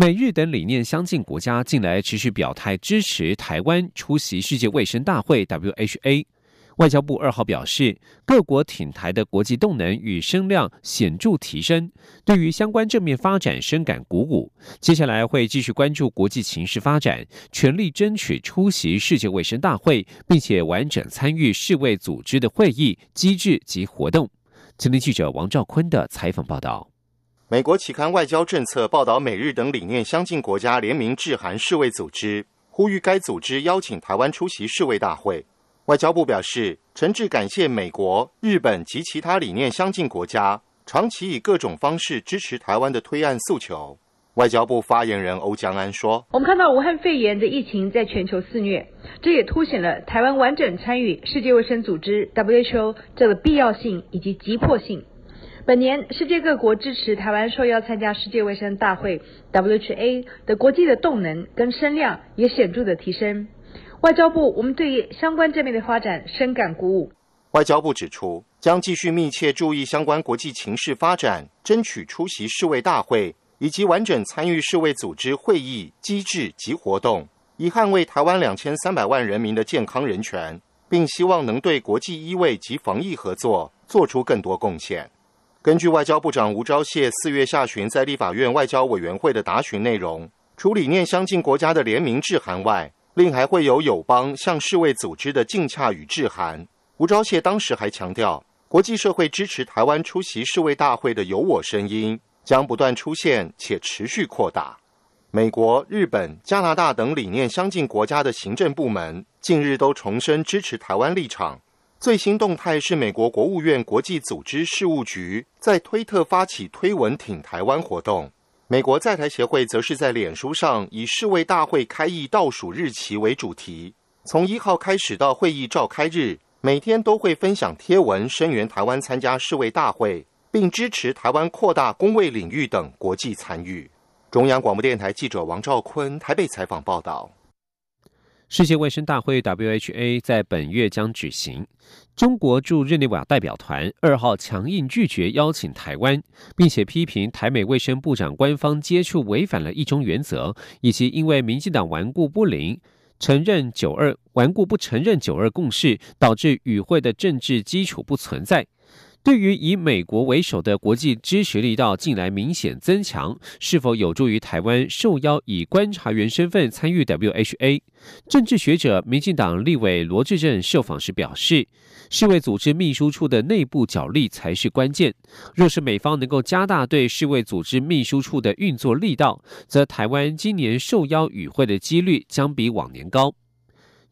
美日等理念相近国家近来持续表态支持台湾出席世界卫生大会 （WHA）。外交部二号表示，各国挺台的国际动能与声量显著提升，对于相关正面发展深感鼓舞。接下来会继续关注国际情势发展，全力争取出席世界卫生大会，并且完整参与世卫组织的会议机制及活动。今天记者王兆坤的采访报道。美国期刊《外交政策》报道，美日等理念相近国家联名致函世卫组织，呼吁该组织邀请台湾出席世卫大会。外交部表示，诚挚感谢美国、日本及其他理念相近国家长期以各种方式支持台湾的推案诉求。外交部发言人欧江安说：“我们看到武汉肺炎的疫情在全球肆虐，这也凸显了台湾完整参与世界卫生组织 （WHO） 这个必要性以及急迫性。”本年，世界各国支持台湾受邀参加世界卫生大会 （WHA） 的国际的动能跟声量也显著的提升。外交部，我们对相关正面的发展深感鼓舞。外交部指出，将继续密切注意相关国际情势发展，争取出席世卫大会以及完整参与世卫组织会议机制及活动，以捍卫台湾两千三百万人民的健康人权，并希望能对国际医卫及防疫合作做出更多贡献。根据外交部长吴钊燮四月下旬在立法院外交委员会的答询内容，除理念相近国家的联名致函外，另还会有友邦向世卫组织的敬洽与致函。吴钊燮当时还强调，国际社会支持台湾出席世卫大会的有我声音将不断出现且持续扩大。美国、日本、加拿大等理念相近国家的行政部门近日都重申支持台湾立场。最新动态是，美国国务院国际组织事务局在推特发起推文挺台湾活动。美国在台协会则是在脸书上以世卫大会开议倒数日期为主题，从一号开始到会议召开日，每天都会分享贴文声援台湾参加世卫大会，并支持台湾扩大公卫领域等国际参与。中央广播电台记者王兆坤台北采访报道。世界卫生大会 （WHA） 在本月将举行。中国驻日内瓦代表团二号强硬拒绝邀请台湾，并且批评台美卫生部长官方接触违反了一中原则，以及因为民进党顽固不灵，承认九二顽固不承认九二共识，导致与会的政治基础不存在。对于以美国为首的国际支持力道近来明显增强，是否有助于台湾受邀以观察员身份参与 WHA？政治学者、民进党立委罗志正受访时表示，世卫组织秘书处的内部角力才是关键。若是美方能够加大对世卫组织秘书处的运作力道，则台湾今年受邀与会的几率将比往年高。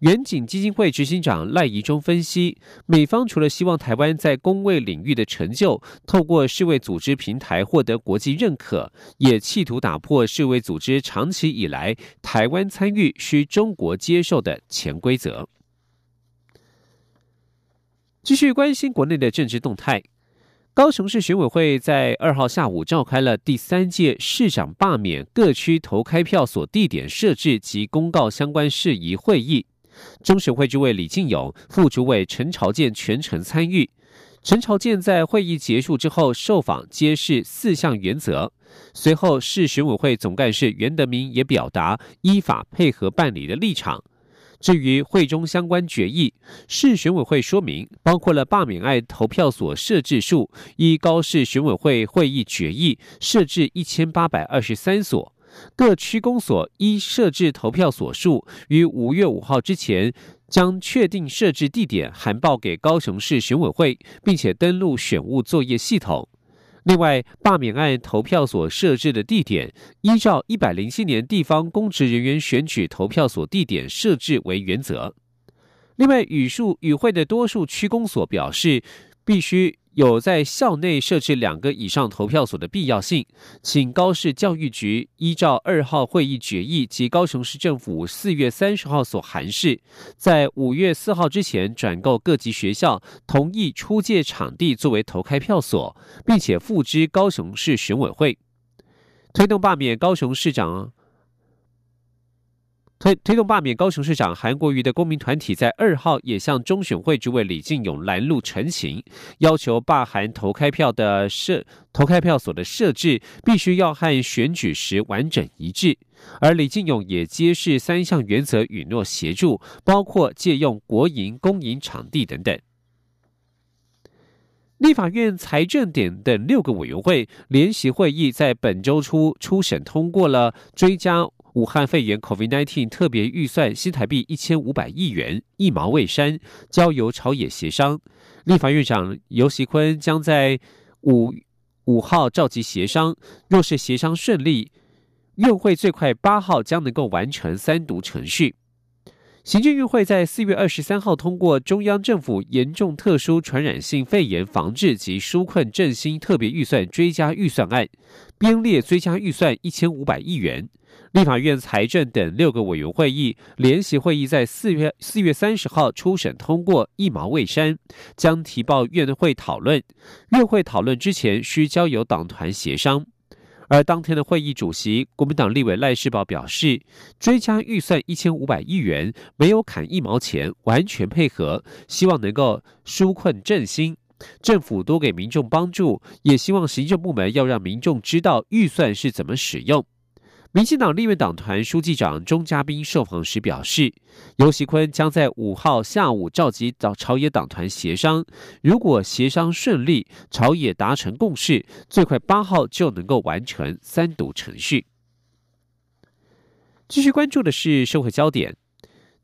远景基金会执行长赖宜中分析，美方除了希望台湾在公卫领域的成就透过世卫组织平台获得国际认可，也企图打破世卫组织长期以来台湾参与需中国接受的潜规则。继续关心国内的政治动态，高雄市选委会在二号下午召开了第三届市长罢免各区投开票所地点设置及公告相关事宜会议。中选会主委李进勇、副主委陈朝建全程参与。陈朝建在会议结束之后受访，揭示四项原则。随后，市选委会总干事袁德明也表达依法配合办理的立场。至于会中相关决议，市选委会说明，包括了罢免案投票所设置数，依高市选委会会议决议设置一千八百二十三所。各区公所依设置投票所数，于五月五号之前将确定设置地点函报给高雄市选委会，并且登录选务作业系统。另外，罢免案投票所设置的地点，依照一百零七年地方公职人员选举投票所地点设置为原则。另外，语数与会的多数区公所表示，必须。有在校内设置两个以上投票所的必要性，请高市教育局依照二号会议决议及高雄市政府四月三十号所函示，在五月四号之前转购各级学校同意出借场地作为投开票所，并且付之高雄市选委会，推动罢免高雄市长。推推动罢免高雄市长韩国瑜的公民团体在二号也向中选会主委李进勇拦路陈情，要求罢韩投开票的设投开票所的设置必须要和选举时完整一致，而李进勇也揭示三项原则允诺协助，包括借用国营公营场地等等。立法院财政点等六个委员会联席会议在本周初初审通过了追加。武汉肺炎 （COVID-19） 特别预算新台币一千五百亿元一毛未删，交由朝野协商。立法院长游锡坤将在五五号召集协商，若是协商顺利，院会最快八号将能够完成三读程序。行政院会在四月二十三号通过中央政府严重特殊传染性肺炎防治及纾困振兴特别预算追加预算案，编列追加预算一千五百亿元。立法院财政等六个委员会议联席会议在四月四月三十号初审通过，一毛未删，将提报院会讨论。院会讨论之前需交由党团协商。而当天的会议主席国民党立委赖世宝表示，追加预算一千五百亿元，没有砍一毛钱，完全配合，希望能够纾困振兴，政府多给民众帮助，也希望行政部门要让民众知道预算是怎么使用。民进党立院党团书记长钟嘉宾受访时表示，尤锡坤将在五号下午召集到朝野党团协商，如果协商顺利，朝野达成共识，最快八号就能够完成三读程序。继续关注的是社会焦点，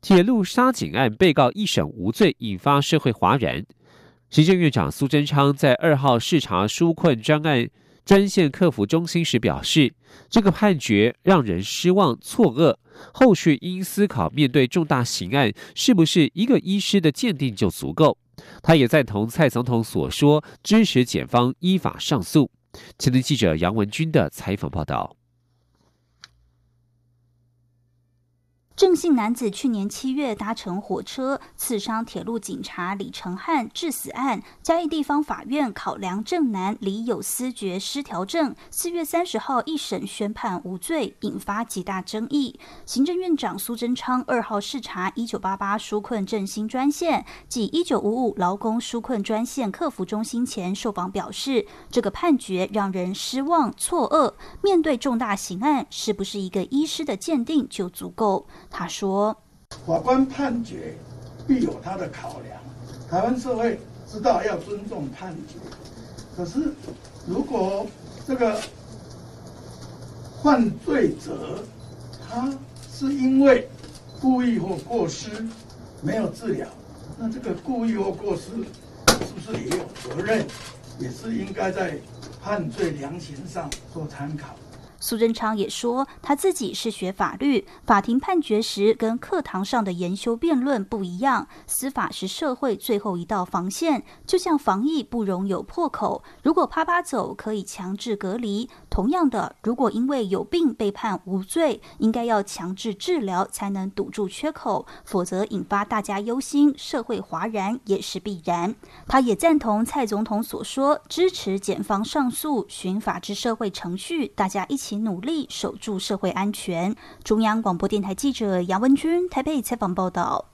铁路杀警案被告一审无罪，引发社会哗然。行政院长苏贞昌在二号视察纾困专案。专线客服中心时表示，这个判决让人失望、错愕。后续应思考，面对重大刑案，是不是一个医师的鉴定就足够？他也赞同蔡总统所说，支持检方依法上诉。前天记者杨文军的采访报道。郑姓男子去年七月搭乘火车刺伤铁路警察李成汉致死案，嘉义地方法院考量郑男李有思觉失调症，四月三十号一审宣判无罪，引发极大争议。行政院长苏贞昌二号视察一九八八纾困振兴专线及一九五五劳工纾困专线客服中心前受访表示，这个判决让人失望错愕。面对重大刑案，是不是一个医师的鉴定就足够？他说：“法官判决必有他的考量，台湾社会知道要尊重判决。可是，如果这个犯罪者他是因为故意或过失没有治疗，那这个故意或过失是不是也有责任？也是应该在判罪量刑上做参考。”苏贞昌也说，他自己是学法律，法庭判决时跟课堂上的研修辩论不一样。司法是社会最后一道防线，就像防疫不容有破口，如果啪啪走可以强制隔离。同样的，如果因为有病被判无罪，应该要强制治疗才能堵住缺口，否则引发大家忧心，社会哗然也是必然。他也赞同蔡总统所说，支持检方上诉，循法治社会程序，大家一起。努力守住社会安全。中央广播电台记者杨文君台北采访报道。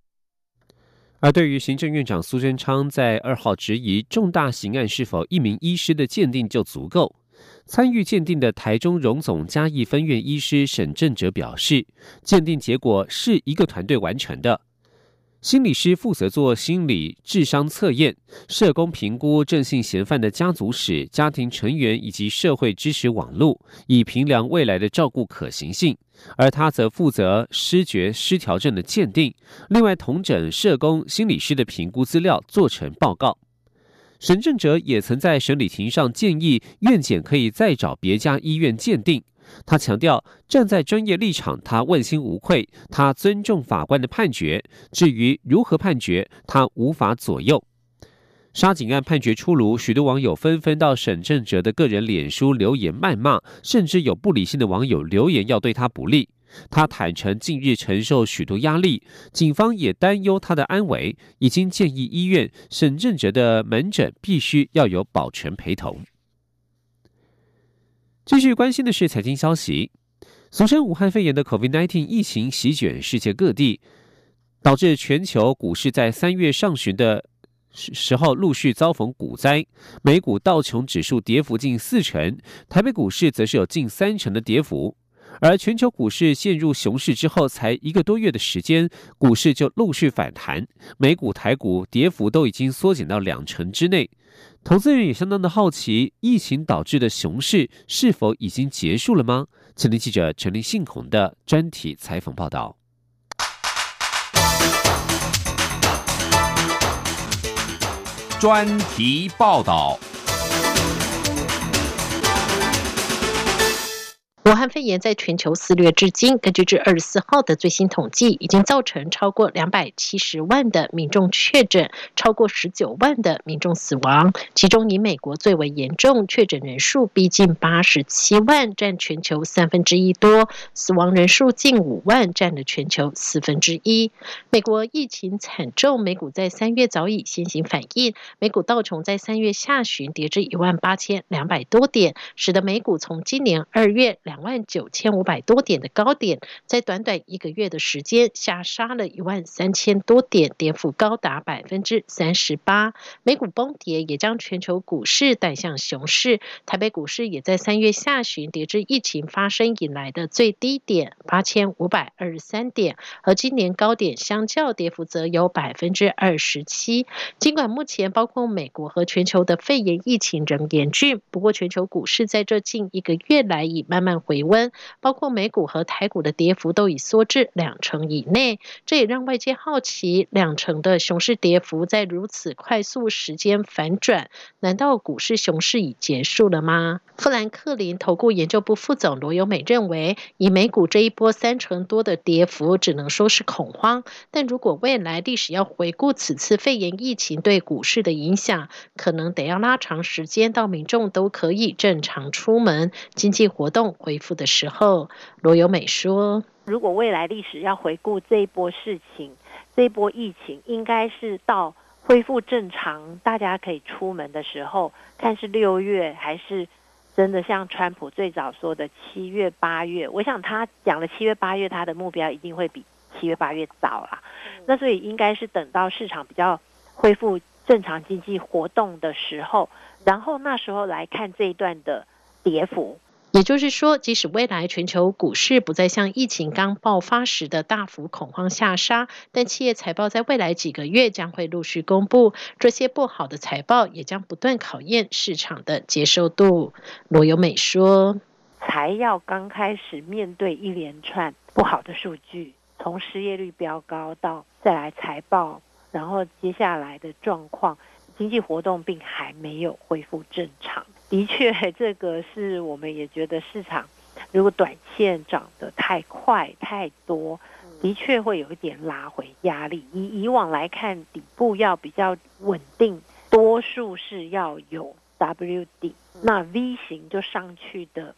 而对于行政院长苏贞昌在二号质疑重大刑案是否一名医师的鉴定就足够，参与鉴定的台中荣总嘉义分院医师沈正哲表示，鉴定结果是一个团队完成的。心理师负责做心理智商测验，社工评估正性嫌犯的家族史、家庭成员以及社会支持网络，以评量未来的照顾可行性。而他则负责失觉失调症的鉴定，另外同诊社工、心理师的评估资料做成报告。沈正哲也曾在审理庭上建议院检可以再找别家医院鉴定。他强调，站在专业立场，他问心无愧，他尊重法官的判决。至于如何判决，他无法左右。杀警案判决出炉，许多网友纷纷到沈正哲的个人脸书留言谩骂，甚至有不理性的网友留言要对他不利。他坦诚近日承受许多压力，警方也担忧他的安危，已经建议医院沈正哲的门诊必须要有保全陪同。继续关心的是财经消息，俗称武汉肺炎的 COVID-19 疫情席卷世界各地，导致全球股市在三月上旬的。时候陆续遭逢股灾，美股道琼指数跌幅近四成，台北股市则是有近三成的跌幅。而全球股市陷入熊市之后，才一个多月的时间，股市就陆续反弹，美股、台股跌幅都已经缩减到两成之内。投资人也相当的好奇，疫情导致的熊市是否已经结束了吗？前天记者陈立信孔的专题采访报道。专题报道。武汉肺炎在全球肆虐至今，根据至二十四号的最新统计，已经造成超过两百七十万的民众确诊，超过十九万的民众死亡。其中以美国最为严重，确诊人数逼近八十七万，占全球三分之一多；死亡人数近五万，占了全球四分之一。美国疫情惨重，美股在三月早已先行反应，美股道琼在三月下旬跌至一万八千两百多点，使得美股从今年二月两。万九千五百多点的高点，在短短一个月的时间下杀了一万三千多点，跌幅高达百分之三十八。美股崩跌也将全球股市带向熊市，台北股市也在三月下旬跌至疫情发生以来的最低点八千五百二十三点，和今年高点相较，跌幅则有百分之二十七。尽管目前包括美国和全球的肺炎疫情仍严峻，不过全球股市在这近一个月来已慢慢。回温，包括美股和台股的跌幅都已缩至两成以内，这也让外界好奇，两成的熊市跌幅在如此快速时间反转，难道股市熊市已结束了吗？富兰克林投顾研究部副总罗友美认为，以美股这一波三成多的跌幅，只能说是恐慌，但如果未来历史要回顾此次肺炎疫情对股市的影响，可能得要拉长时间，到民众都可以正常出门，经济活动。复的时候，罗友美说：“如果未来历史要回顾这一波事情，这一波疫情，应该是到恢复正常，大家可以出门的时候，看是六月还是真的像川普最早说的七月八月。我想他讲了七月八月，他的目标一定会比七月八月早啦。那所以应该是等到市场比较恢复正常经济活动的时候，然后那时候来看这一段的跌幅。”也就是说，即使未来全球股市不再像疫情刚爆发时的大幅恐慌下杀，但企业财报在未来几个月将会陆续公布，这些不好的财报也将不断考验市场的接受度。罗友美说：“才要刚开始面对一连串不好的数据，从失业率飙高到再来财报，然后接下来的状况，经济活动并还没有恢复正常。” 的确，这个是我们也觉得市场如果短线涨得太快太多，的确会有一点拉回压力。以以往来看，底部要比较稳定，多数是要有 W 底，那 V 型就上去的。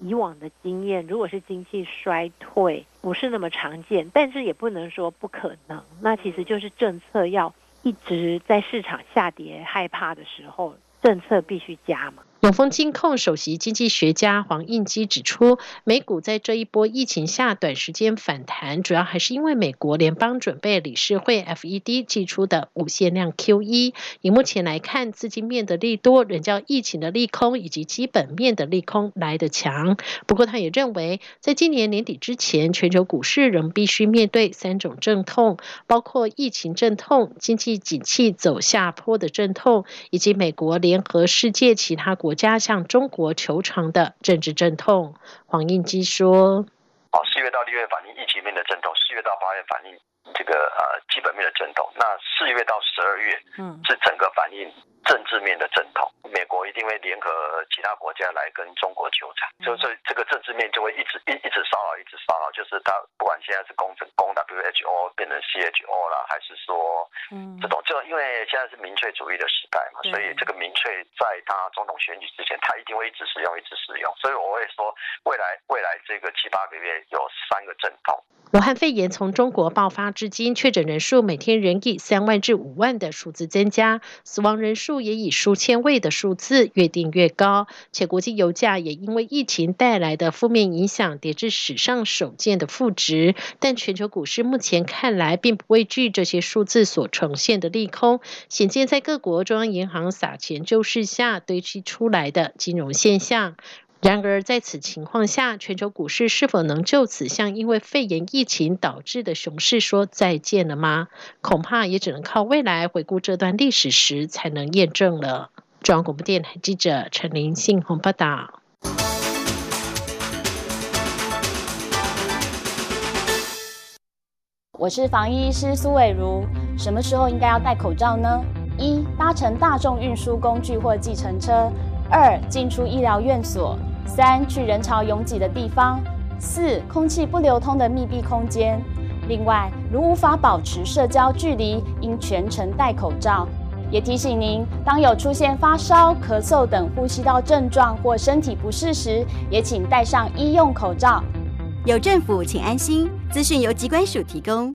以往的经验，如果是经济衰退，不是那么常见，但是也不能说不可能。那其实就是政策要一直在市场下跌害怕的时候，政策必须加嘛。永丰金控首席经济学家黄应基指出，美股在这一波疫情下短时间反弹，主要还是因为美国联邦准备理事会 （FED） 寄出的无限量 QE。以目前来看，资金面的利多仍较疫情的利空以及基本面的利空来得强。不过，他也认为，在今年年底之前，全球股市仍必须面对三种阵痛，包括疫情阵痛、经济景气走下坡的阵痛，以及美国联合世界其他国。加向中国求偿的政治阵痛，黄应基说：“哦，四月到六月反映疫情面的阵痛，四月到八月反映这个呃基本面的阵痛，那四月到十二月，嗯，是整个反映政治面的阵痛，美国一定会联合其他国家来跟中国纠缠，所以说这个政治面就会一直一一直骚扰，一直骚扰，就是他不管现在是攻攻 WHO 变成 CHO 啦，还是说嗯。这种，就因为现在是民粹主义的时代嘛，所以这个民粹在他总统选举之前，他一定会一直使用，一直使用，所以我会说未来未来这个七八个月有三个阵痛。武汉肺炎从中国爆发至今，确诊人数每天仍以三万至五万的数字增加，死亡人数也以数千位的数字越定越高。且国际油价也因为疫情带来的负面影响，跌至史上首见的负值。但全球股市目前看来并不畏惧这些数字所呈现的利空，显见在各国中央银行撒钱救市下堆积出来的金融现象。然而，在此情况下，全球股市是否能就此向因为肺炎疫情导致的熊市说再见了吗？恐怕也只能靠未来回顾这段历史时才能验证了。中央广播电台记者陈林信鸿报道。我是防疫医师苏伟如。什么时候应该要戴口罩呢？一、搭乘大众运输工具或计程车；二、进出医疗院所。三、去人潮拥挤的地方；四、空气不流通的密闭空间。另外，如无法保持社交距离，应全程戴口罩。也提醒您，当有出现发烧、咳嗽等呼吸道症状或身体不适时，也请戴上医用口罩。有政府，请安心。资讯由机关署提供。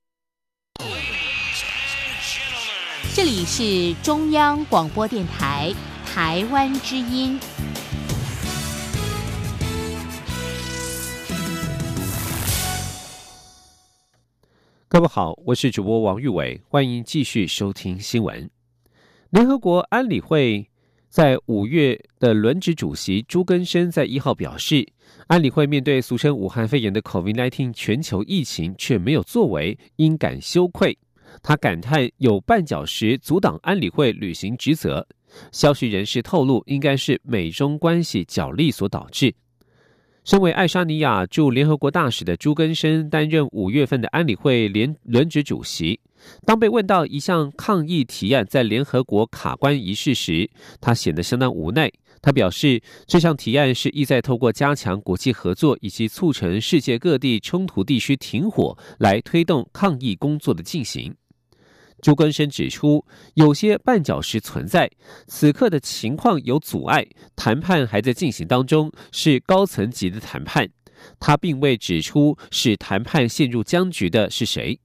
这里是中央广播电台台湾之音。各位好，我是主播王玉伟，欢迎继续收听新闻。联合国安理会在五月的轮值主席朱根生在一号表示，安理会面对俗称武汉肺炎的 COVID-19 全球疫情却没有作为，应感羞愧。他感叹有绊脚石阻挡安理会履行职责。消息人士透露，应该是美中关系角力所导致。身为爱沙尼亚驻联合国大使的朱根生担任五月份的安理会联轮值主席。当被问到一项抗议提案在联合国卡关一事时，他显得相当无奈。他表示，这项提案是意在透过加强国际合作以及促成世界各地冲突地区停火，来推动抗议工作的进行。朱根生指出，有些绊脚石存在，此刻的情况有阻碍，谈判还在进行当中，是高层级的谈判。他并未指出使谈判陷入僵局的是谁。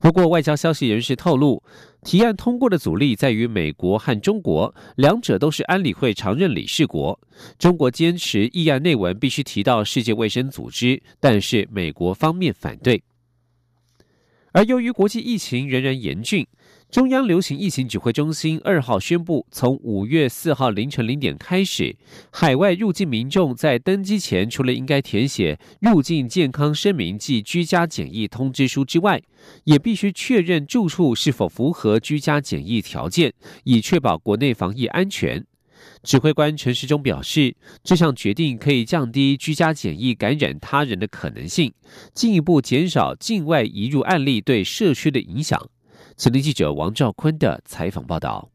不过，外交消息人士透露，提案通过的阻力在于美国和中国，两者都是安理会常任理事国。中国坚持议案内文必须提到世界卫生组织，但是美国方面反对。而由于国际疫情仍然严峻，中央流行疫情指挥中心二号宣布，从五月四号凌晨零点开始，海外入境民众在登机前，除了应该填写入境健康声明及居家检疫通知书之外，也必须确认住处是否符合居家检疫条件，以确保国内防疫安全。指挥官陈时中表示，这项决定可以降低居家检疫感染他人的可能性，进一步减少境外移入案例对社区的影响。前天记者王兆坤的采访报道。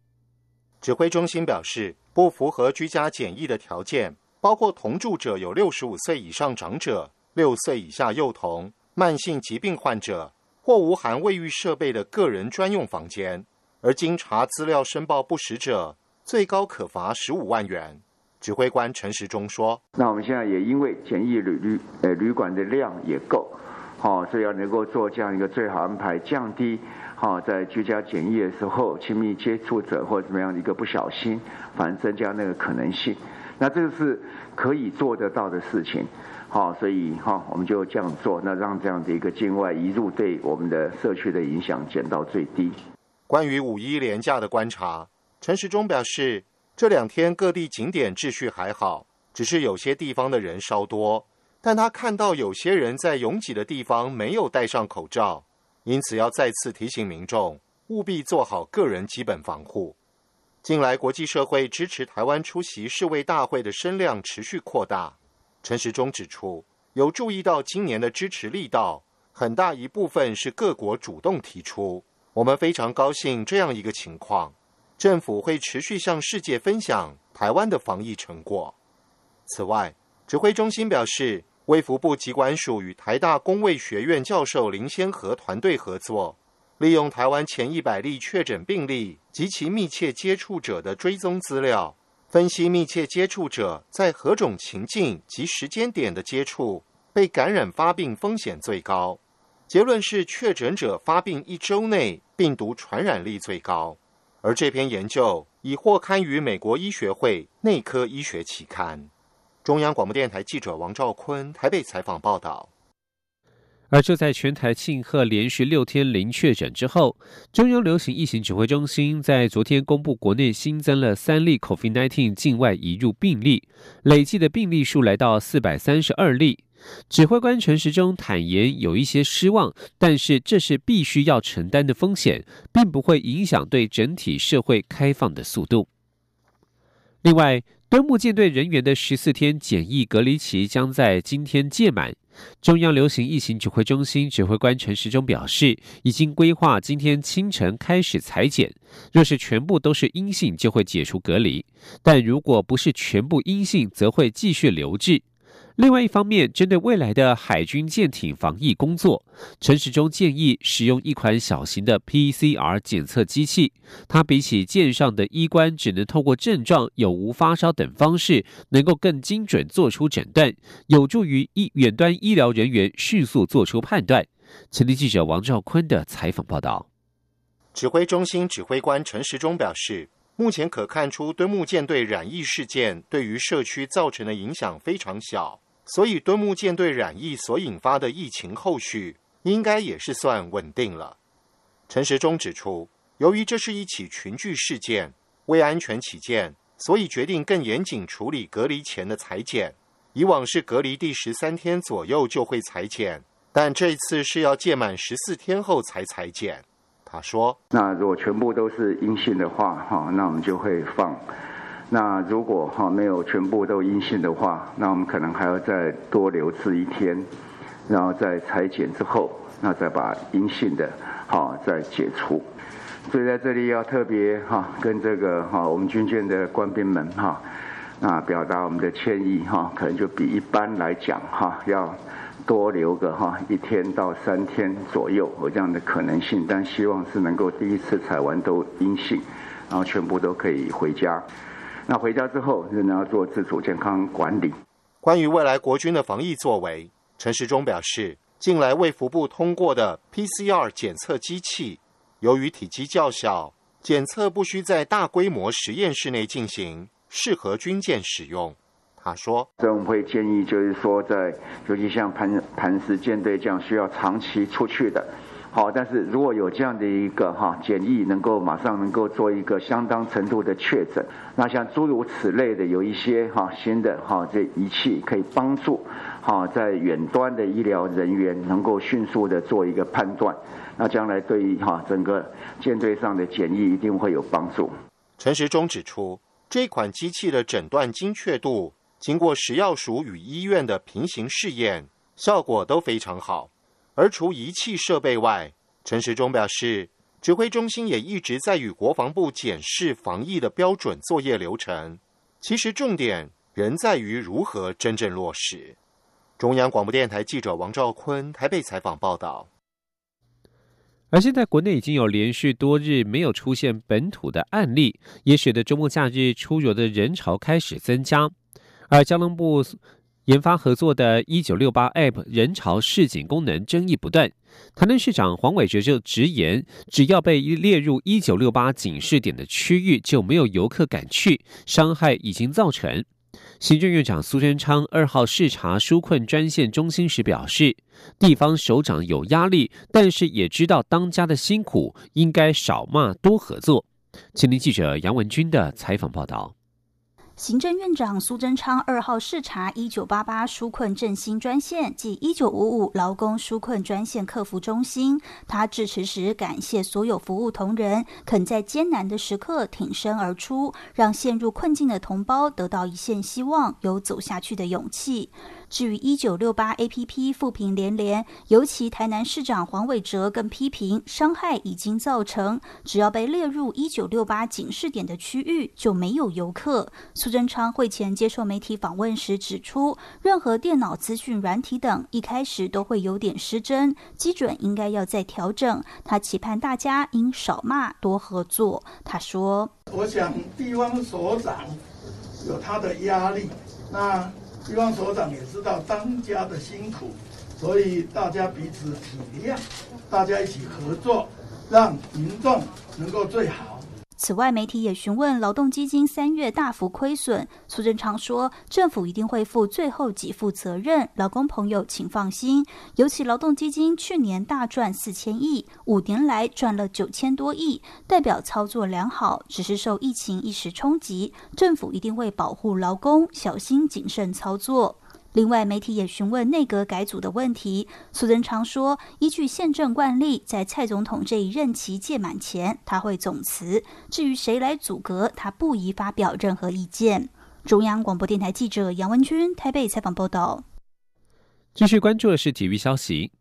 指挥中心表示，不符合居家检疫的条件，包括同住者有六十五岁以上长者、六岁以下幼童、慢性疾病患者或无含卫浴设备的个人专用房间，而经查资料申报不实者。最高可罚十五万元。指挥官陈时中说：“那我们现在也因为检疫旅旅呃旅馆的量也够，好，所以要能够做这样一个最好安排，降低好在居家检疫的时候亲密接触者或怎么样的一个不小心，反正增加那个可能性。那这个是可以做得到的事情，好，所以哈我们就这样做，那让这样的一个境外移入对我们的社区的影响减到最低。关于五一连假的观察。”陈时中表示，这两天各地景点秩序还好，只是有些地方的人稍多。但他看到有些人在拥挤的地方没有戴上口罩，因此要再次提醒民众务必做好个人基本防护。近来国际社会支持台湾出席世卫大会的声量持续扩大。陈时中指出，有注意到今年的支持力道，很大一部分是各国主动提出。我们非常高兴这样一个情况。政府会持续向世界分享台湾的防疫成果。此外，指挥中心表示，卫福部疾管署与台大公卫学院教授林先和团队合作，利用台湾前一百例确诊病例及其密切接触者的追踪资料，分析密切接触者在何种情境及时间点的接触被感染发病风险最高。结论是，确诊者发病一周内病毒传染力最高。而这篇研究已获刊于美国医学会内科医学期刊。中央广播电台记者王兆坤台北采访报道。而就在全台庆贺连续六天零确诊之后，中央流行疫情指挥中心在昨天公布，国内新增了三例 COVID-19 境外移入病例，累计的病例数来到四百三十二例。指挥官陈时中坦言有一些失望，但是这是必须要承担的风险，并不会影响对整体社会开放的速度。另外，端木舰队人员的十四天检疫隔离期将在今天届满。中央流行疫情指挥中心指挥官陈时中表示，已经规划今天清晨开始裁剪，若是全部都是阴性，就会解除隔离；但如果不是全部阴性，则会继续留置。另外一方面，针对未来的海军舰艇防疫工作，陈时中建议使用一款小型的 PCR 检测机器。它比起舰上的医官只能透过症状有无发烧等方式，能够更精准做出诊断，有助于医远端医疗人员迅速做出判断。前天记者王兆坤的采访报道。指挥中心指挥官陈时中表示。目前可看出，敦木舰队染疫事件对于社区造成的影响非常小，所以敦木舰队染疫所引发的疫情后续应该也是算稳定了。陈时中指出，由于这是一起群聚事件，为安全起见，所以决定更严谨处理隔离前的裁剪。以往是隔离第十三天左右就会裁剪，但这次是要届满十四天后才裁剪。他说：“那如果全部都是阴性的话，哈，那我们就会放；那如果哈没有全部都阴性的话，那我们可能还要再多留置一天，然后在裁剪之后，那再把阴性的哈再解除。所以在这里要特别哈跟这个哈我们军舰的官兵们哈，那表达我们的歉意哈，可能就比一般来讲哈要。”多留个哈一天到三天左右有这样的可能性，但希望是能够第一次采完都阴性，然后全部都可以回家。那回家之后仍然要做自主健康管理。关于未来国军的防疫作为，陈时中表示，近来卫福部通过的 PCR 检测机器，由于体积较小，检测不需在大规模实验室内进行，适合军舰使用。他说：“所以我们会建议，就是说，在尤其像磐磐石舰队这样需要长期出去的，好，但是如果有这样的一个哈检疫，能够马上能够做一个相当程度的确诊，那像诸如此类的，有一些哈新的哈这仪器可以帮助哈在远端的医疗人员能够迅速的做一个判断，那将来对于哈整个舰队上的检疫一定会有帮助。”陈时中指出，这款机器的诊断精确度。经过食药署与医院的平行试验，效果都非常好。而除仪器设备外，陈时中表示，指挥中心也一直在与国防部检视防疫的标准作业流程。其实重点仍在于如何真正落实。中央广播电台记者王兆坤台北采访报道。而现在国内已经有连续多日没有出现本土的案例，也使得周末假日出游的人潮开始增加。而交通部研发合作的“一九六八 ”App 人潮市井功能争议不断，台南市长黄伟哲就直言，只要被列入“一九六八”警示点的区域，就没有游客敢去，伤害已经造成。行政院长苏贞昌二号视察纾困专线中心时表示，地方首长有压力，但是也知道当家的辛苦，应该少骂多合作。请听记者杨文军的采访报道。行政院长苏贞昌二号视察一九八八纾困振兴专线及一九五五劳工纾困专线客服中心。他致辞时感谢所有服务同仁肯在艰难的时刻挺身而出，让陷入困境的同胞得到一线希望，有走下去的勇气。至于一九六八 APP 负评连连，尤其台南市长黄伟哲更批评伤害已经造成，只要被列入一九六八警示点的区域就没有游客。苏贞昌会前接受媒体访问时指出，任何电脑资讯软体等一开始都会有点失真，基准应该要再调整。他期盼大家应少骂多合作。他说：“我想地方所长有他的压力，那希望所长也知道当家的辛苦，所以大家彼此体谅，大家一起合作，让民众能够最好。”此外，媒体也询问劳动基金三月大幅亏损，苏贞昌说，政府一定会负最后给付责任，劳工朋友请放心。尤其劳动基金去年大赚四千亿，五年来赚了九千多亿，代表操作良好，只是受疫情一时冲击，政府一定会保护劳工，小心谨慎操作。另外，媒体也询问内阁改组的问题。苏贞昌说，依据宪政惯例，在蔡总统这一任期届满前，他会总辞。至于谁来组阁，他不宜发表任何意见。中央广播电台记者杨文君台北采访报道。继续关注的是体育消息。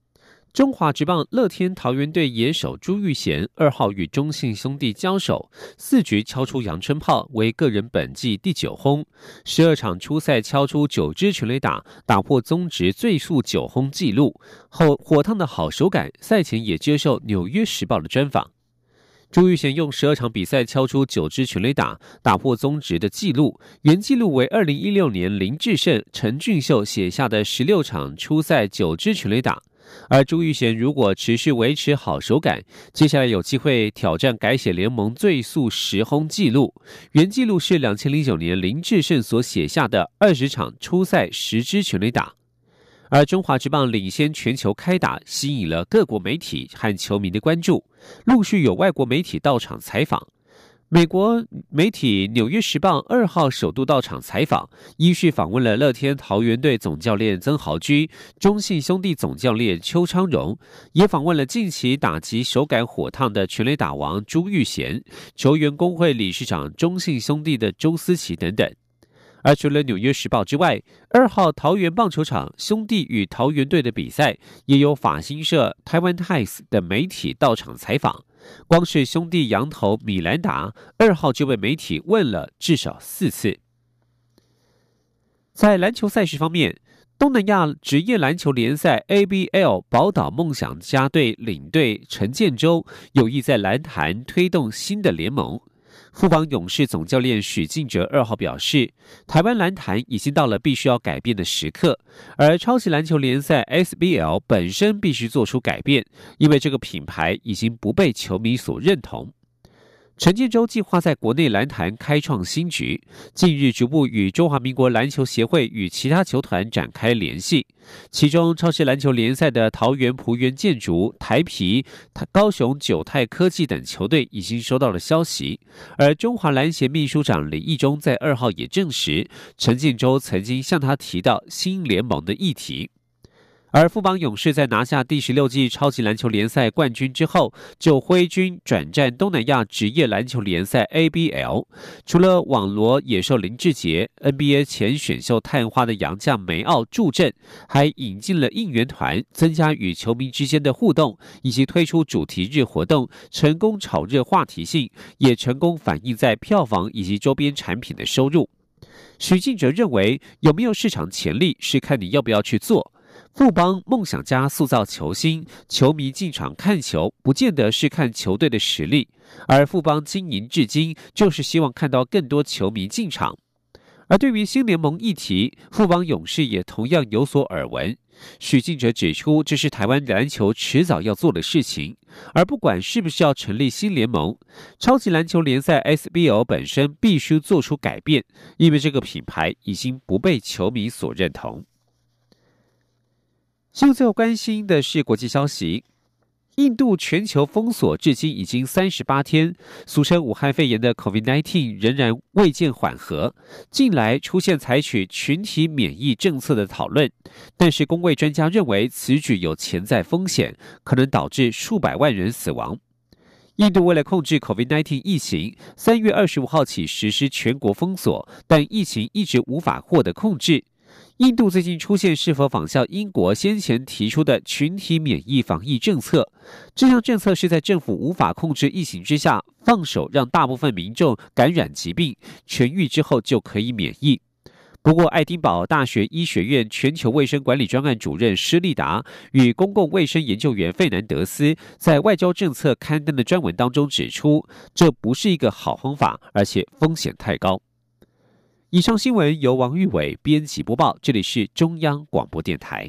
中华职棒乐天桃园队野手朱玉贤二号与中信兄弟交手，四局敲出阳春炮，为个人本季第九轰。十二场初赛敲出九支全垒打，打破宗职最速九轰纪录。后火烫的好手感，赛前也接受《纽约时报》的专访。朱玉贤用十二场比赛敲出九支全垒打，打破宗职的纪录，原纪录为二零一六年林志胜、陈俊秀写下的十六场初赛九支全垒打。而朱玉贤如果持续维持好手感，接下来有机会挑战改写联盟最速十轰纪录。原纪录是两千零九年林志胜所写下的二十场初赛十支全垒打。而中华职棒领先全球开打，吸引了各国媒体和球迷的关注，陆续有外国媒体到场采访。美国媒体《纽约时报》二号首度到场采访，依序访问了乐天桃园队总教练曾豪居、中信兄弟总教练邱昌荣，也访问了近期打击手感火烫的全垒打王朱玉贤、球员工会理事长中信兄弟的周思齐等等。而除了《纽约时报》之外，二号桃园棒球场兄弟与桃园队的比赛，也有法新社、台湾 Times 的媒体到场采访。光是兄弟羊头米兰达二号就被媒体问了至少四次。在篮球赛事方面，东南亚职业篮球联赛 ABL 宝岛梦想家队领队陈建州有意在篮坛推动新的联盟。富邦勇士总教练许晋哲二号表示，台湾篮坛已经到了必须要改变的时刻，而超级篮球联赛 SBL 本身必须做出改变，因为这个品牌已经不被球迷所认同。陈建州计划在国内篮坛开创新局，近日逐步与中华民国篮球协会与其他球团展开联系。其中，超级篮球联赛的桃园璞园建筑、台皮、高雄九泰科技等球队已经收到了消息。而中华篮协秘书长李义中在二号也证实，陈建州曾经向他提到新联盟的议题。而富邦勇士在拿下第十六季超级篮球联赛冠军之后，就挥军转战东南亚职业篮球联赛 ABL。除了网罗野兽林志杰、NBA 前选秀探花的洋将梅奥助阵，还引进了应援团，增加与球迷之间的互动，以及推出主题日活动，成功炒热话题性，也成功反映在票房以及周边产品的收入。许敬哲认为，有没有市场潜力，是看你要不要去做。富邦梦想家塑造球星，球迷进场看球，不见得是看球队的实力。而富邦经营至今，就是希望看到更多球迷进场。而对于新联盟议题，富邦勇士也同样有所耳闻。许敬哲指出，这是台湾篮球迟早要做的事情。而不管是不是要成立新联盟，超级篮球联赛 SBL 本身必须做出改变，因为这个品牌已经不被球迷所认同。现在关心的是国际消息。印度全球封锁至今已经三十八天，俗称武汉肺炎的 COVID-19 仍然未见缓和。近来出现采取群体免疫政策的讨论，但是工位专家认为此举有潜在风险，可能导致数百万人死亡。印度为了控制 COVID-19 疫情，三月二十五号起实施全国封锁，但疫情一直无法获得控制。印度最近出现是否仿效英国先前提出的群体免疫防疫政策？这项政策是在政府无法控制疫情之下，放手让大部分民众感染疾病，痊愈之后就可以免疫。不过，爱丁堡大学医学院全球卫生管理专案主任施利达与公共卫生研究员费南德斯在外交政策刊登的专文当中指出，这不是一个好方法，而且风险太高。以上新闻由王玉伟编辑播报，这里是中央广播电台。